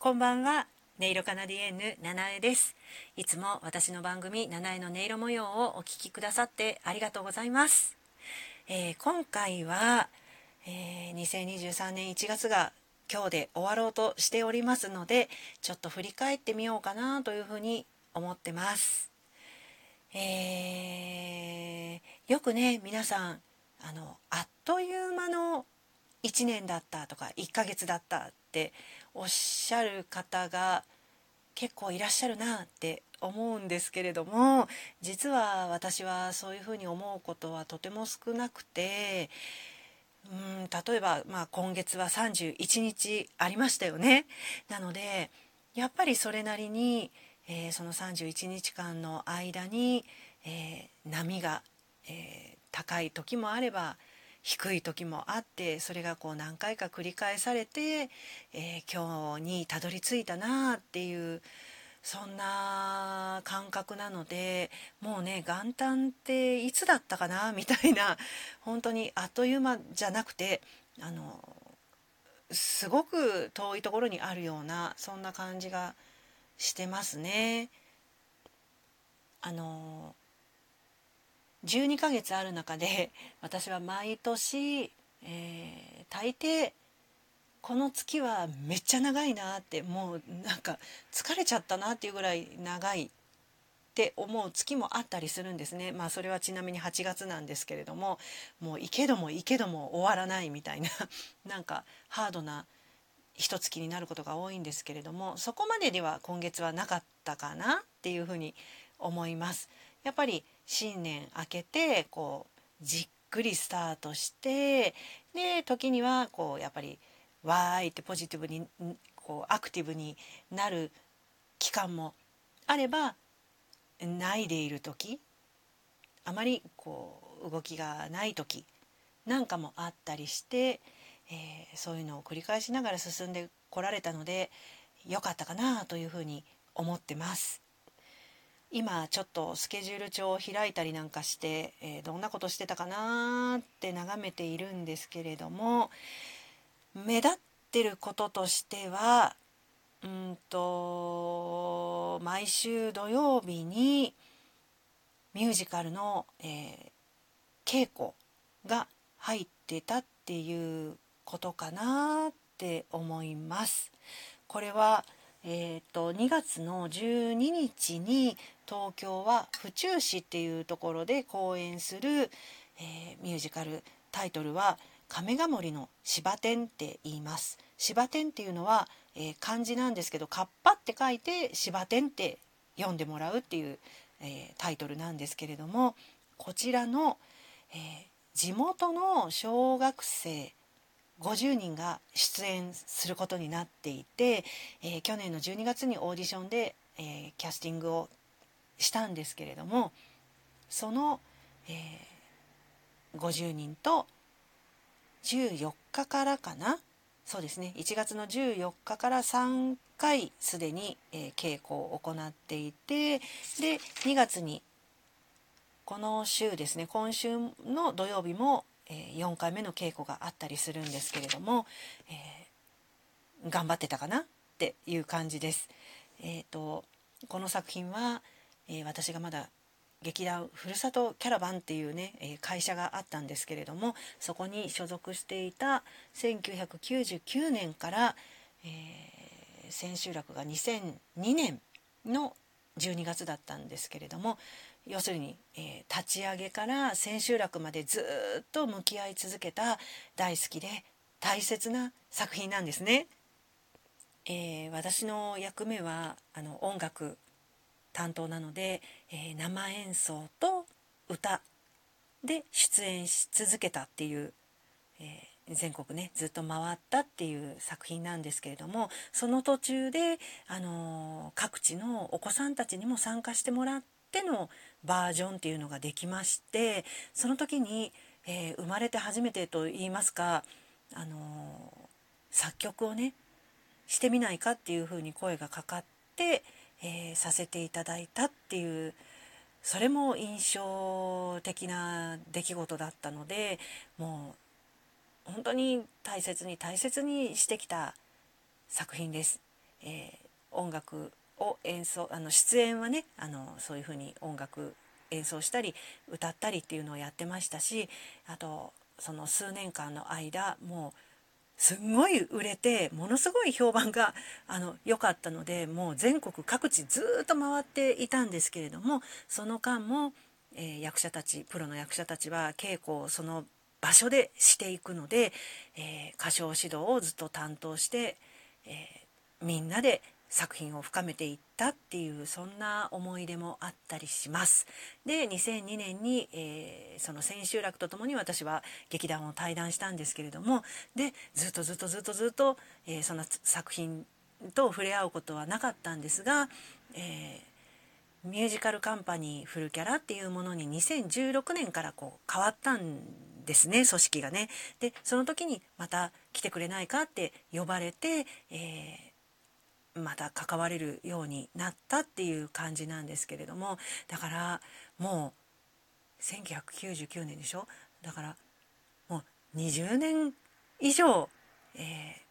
こんばんは。音色カナディエンヌ七重です。いつも私の番組七重の音色模様をお聞きくださってありがとうございます、えー、今回は、えー、2023年1月が今日で終わろうとしておりますのでちょっと振り返ってみようかなというふうに思ってます。えー、よくね皆さんあのあっという間の1年だったとか1ヶ月だったっておっしゃる方が結構いらっしゃるなって思うんですけれども実は私はそういうふうに思うことはとても少なくてうん例えば、まあ、今月は31日ありましたよね。なのでやっぱりそれなりに、えー、その31日間の間に、えー、波が、えー、高い時もあれば低い時もあってそれがこう何回か繰り返されて、えー、今日にたどり着いたなあっていうそんな感覚なのでもうね元旦っていつだったかなみたいな本当にあっという間じゃなくてあのすごく遠いところにあるようなそんな感じがしてますね。あの12ヶ月ある中で 私は毎年、えー、大抵この月はめっちゃ長いなってもうなんか疲れちゃったなっていうぐらい長いって思う月もあったりするんですねまあそれはちなみに8月なんですけれどももういけどもいけども終わらないみたいな なんかハードな一月になることが多いんですけれどもそこまででは今月はなかったかなっていうふうに思います。やっぱり新年明けてこうじっくりスタートしてで時にはこうやっぱりわーいってポジティブにこうアクティブになる期間もあればないでいる時あまりこう動きがない時なんかもあったりして、えー、そういうのを繰り返しながら進んでこられたので良かったかなというふうに思ってます。今ちょっとスケジュール帳を開いたりなんかして、えー、どんなことしてたかなって眺めているんですけれども目立ってることとしてはうんと毎週土曜日にミュージカルの、えー、稽古が入ってたっていうことかなって思います。これはえーと、2月の12日に東京は府中市っていうところで公演する、えー、ミュージカルタイトルは「亀ヶ森の芝天」って言います。芝天っていうのは、えー、漢字なんですけど「カッパ」って書いて「芝天」って読んでもらうっていう、えー、タイトルなんですけれどもこちらの、え地元の小学生50人が出演することになっていて、えー、去年の12月にオーディションで、えー、キャスティングをしたんですけれどもその、えー、50人と14日からかな？そうですね。1月の14日から3回すでに、えー、稽古を行っていてで2月にこの週ですね今週の土曜日もえ4回目の稽古があったりするんですけれども、えー、頑張ってたかなっていう感じです。えーと、この作品は、えー、私がまだ劇団ふるさとキャラバンっていうね、会社があったんですけれどもそこに所属していた1999年から、えー、千秋楽が2002年の12月だったんですけれども要するに、えー、立ち上げから千秋楽までずっと向き合い続けた大好きで大切な作品なんですね。えー、私の役目はあの音楽担当なので、えー、生演奏と歌で出演し続けたっていう、えー、全国ねずっと回ったっていう作品なんですけれどもその途中で、あの各地のお子さんたちにも参加してもらっってのバージョンっていうのができましてその時に、えー、生まれて初めてと言いますか、あのー、作曲をねしてみないかっていうふうに声がかかって、えー、させていただいたっていうそれも印象的な出来事だったのでもう本当に大切に大切にしてきた作品です。えー、音楽を演奏あの出演はねあのそういうふうに音楽演奏したり歌ったりっていうのをやってましたしあとその数年間の間もうすんごい売れてものすごい評判があの良かったのでもう全国各地ずっと回っていたんですけれどもその間も、えー、役者たちプロの役者たちは稽古をその場所でしていくので、えー、歌唱指導をずっと担当して、えー、みんなで作品を深めていったっていうそんな思い出もあったりします。で2002年に、えー、その千秋楽とともに私は劇団を退団したんですけれどもでずっとずっとずっとずっと、えー、その作品と触れ合うことはなかったんですが、えー、ミュージカルカンパニーフルキャラっていうものに2016年からこう変わったんですね組織がね。でその時にまた来てくれないかって呼ばれて、えーまた関われるようになったっていう感じなんですけれどもだからもう1999年でしょ？だからもう20年以上、え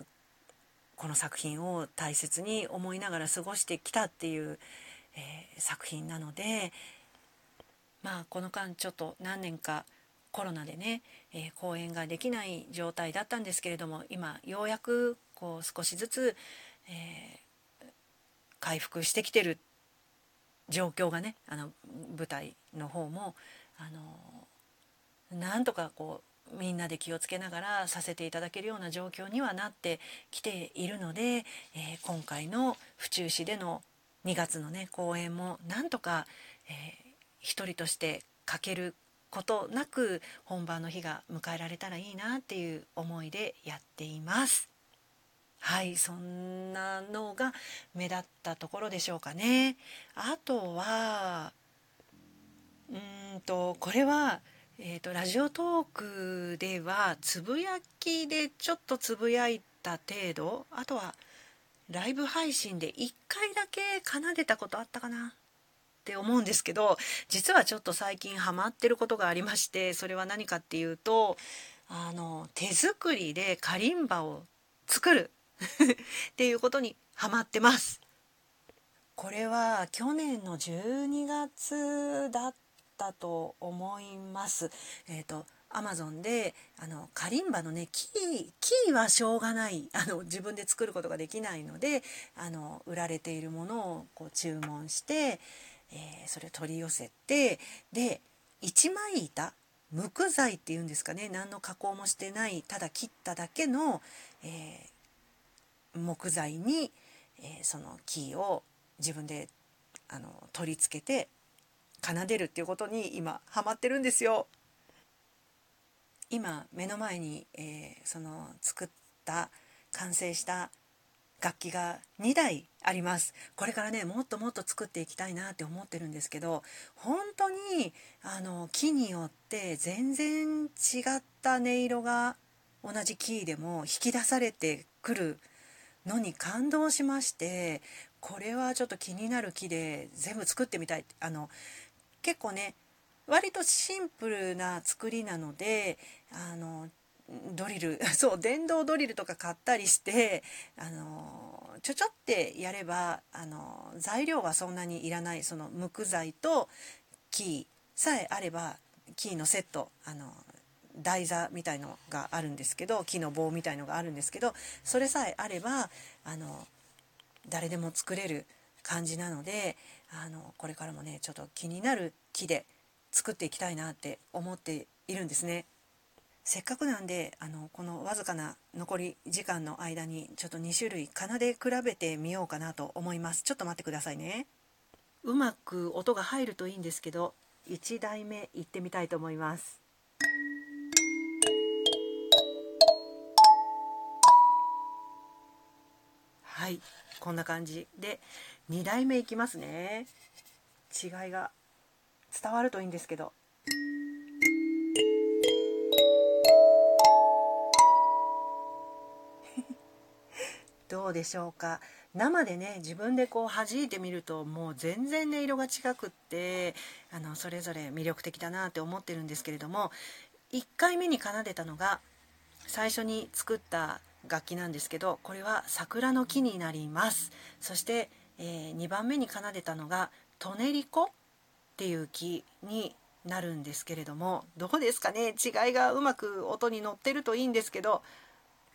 ー、この作品を大切に思いながら過ごしてきたっていう、えー、作品なのでまあこの間ちょっと何年かコロナでね、えー、公演ができない状態だったんですけれども今ようやくこう少しずつ、えー、回復してきてる状況がねあの舞台の方もあのなんとかこうみんなで気をつけながらさせていただけるような状況にはなってきているので、えー、今回の府中市での2月のね公演もなんとか、えー、一人として欠けることなく本番の日が迎えられたらいいなっていう思いでやっています。はいそんなのが目立ったところでしょうかね。あとはうんとこれは、えーと、ラジオトークではつぶやきでちょっとつぶやいた程度あとはライブ配信で1回だけ奏でたことあったかなって思うんですけど実はちょっと最近ハマってることがありましてそれは何かっていうとあの手作りでカリンバを作る っていうことにハマってます。これは去年の12月だったと思います。えっ、ー、とアマゾンであのカリンバのねキーキーはしょうがない あの自分で作ることができないのであの売られているものをこう注文して、えー、それを取り寄せてで一枚板無垢材っていうんですかね何の加工もしてないただ切っただけの、えー、木材に、えー、そのキーを自分であの取り付けて奏でるっていうことに今ハマってるんですよ。今目の前に、えー、その作った完成した楽器が2台ありますこれからねもっともっと作っていきたいなって思ってるんですけど本当にあの木によって全然違った音色が同じキーでも引き出されてくるのに感動しましてこれはちょっと気になる木で全部作ってみたい。あの結構ね割とシンプルな作りなのであのドリル そう電動ドリルとか買ったりしてあのちょちょってやればあの材料はそんなにいらないその無垢材とキーさえあればキーのセットあの台座みたいのがあるんですけど木の棒みたいのがあるんですけどそれさえあればあの誰でも作れる感じなのであのこれからもねちょっと気になる木で作っていきたいなって思っているんですね。せっかくなんであのこのわずかな残り時間の間にちょっと2種類奏で比べてみようかなと思います。ちょっと待ってくださいね。うまく音が入るといいんですけど1台目いってみたいと思います。はい。こんな感じ。で2台目いきますね。違いが伝わるといいんですけど。どうでしょうか。生でね自分でこう弾いてみるともう全然音色が違くってあのそれぞれ魅力的だなって思ってるんですけれども1回目に奏でたのが最初に作った楽器なんですけどこれは桜の木になりますそして、えー、2番目に奏でたのがトネリコっていう木になるんですけれどもどうですかね？違いがうまく音に乗ってるといいんですけど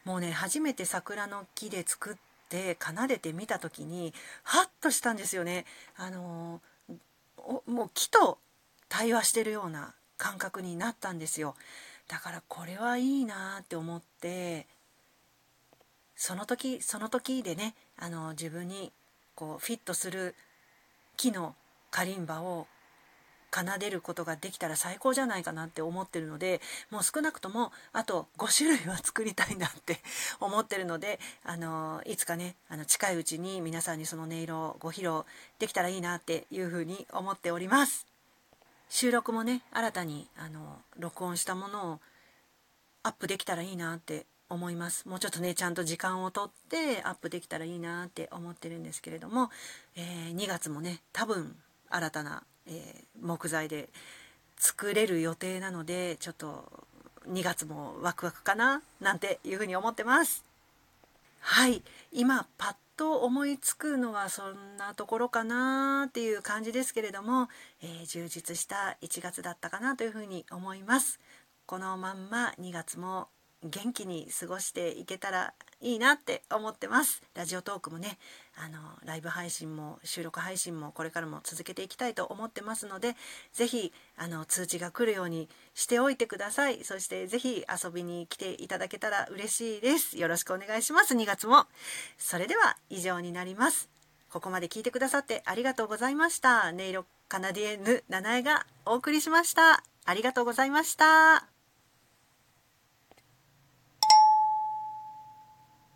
もうね初めて桜の木で作って奏でてみた時にハッとしたんですよね。あのもう木と対話してるような感覚になったんですよ。だからこれはいいなって思ってその時その時でねあの自分にこうフィットする木のカリンバを奏でることができたら最高じゃないかなって思ってるのでもう少なくともあと5種類は作りたいなって 思ってるのであのいつかねあの近いうちに皆さんにその音色をご披露できたらいいなっていうふうに思っております。収録もね新たにあの録音したものをアップできたらいいなって思います。もうちょっとねちゃんと時間をとってアップできたらいいなって思ってるんですけれども、えー、2月もね多分新たなえー、木材で作れる予定なのでちょっと2月もワクワクかななんていうふうに思ってます。はい。今パッと思いつくのはそんなところかなっていう感じですけれども、えー、充実した1月だったかなというふうに思います。このまんま2月も元気に過ごしていけたらいいなって思ってます。ラジオトークもねあのライブ配信も収録配信もこれからも続けていきたいと思ってますので是非あの通知が来るようにしておいてください。そして是非遊びに来ていただけたら嬉しいです。よろしくお願いします。2月も。それでは以上になります。ここまで聞いてくださってありがとうございました。音色カナディエヌ七重がお送りしました。ありがとうございました。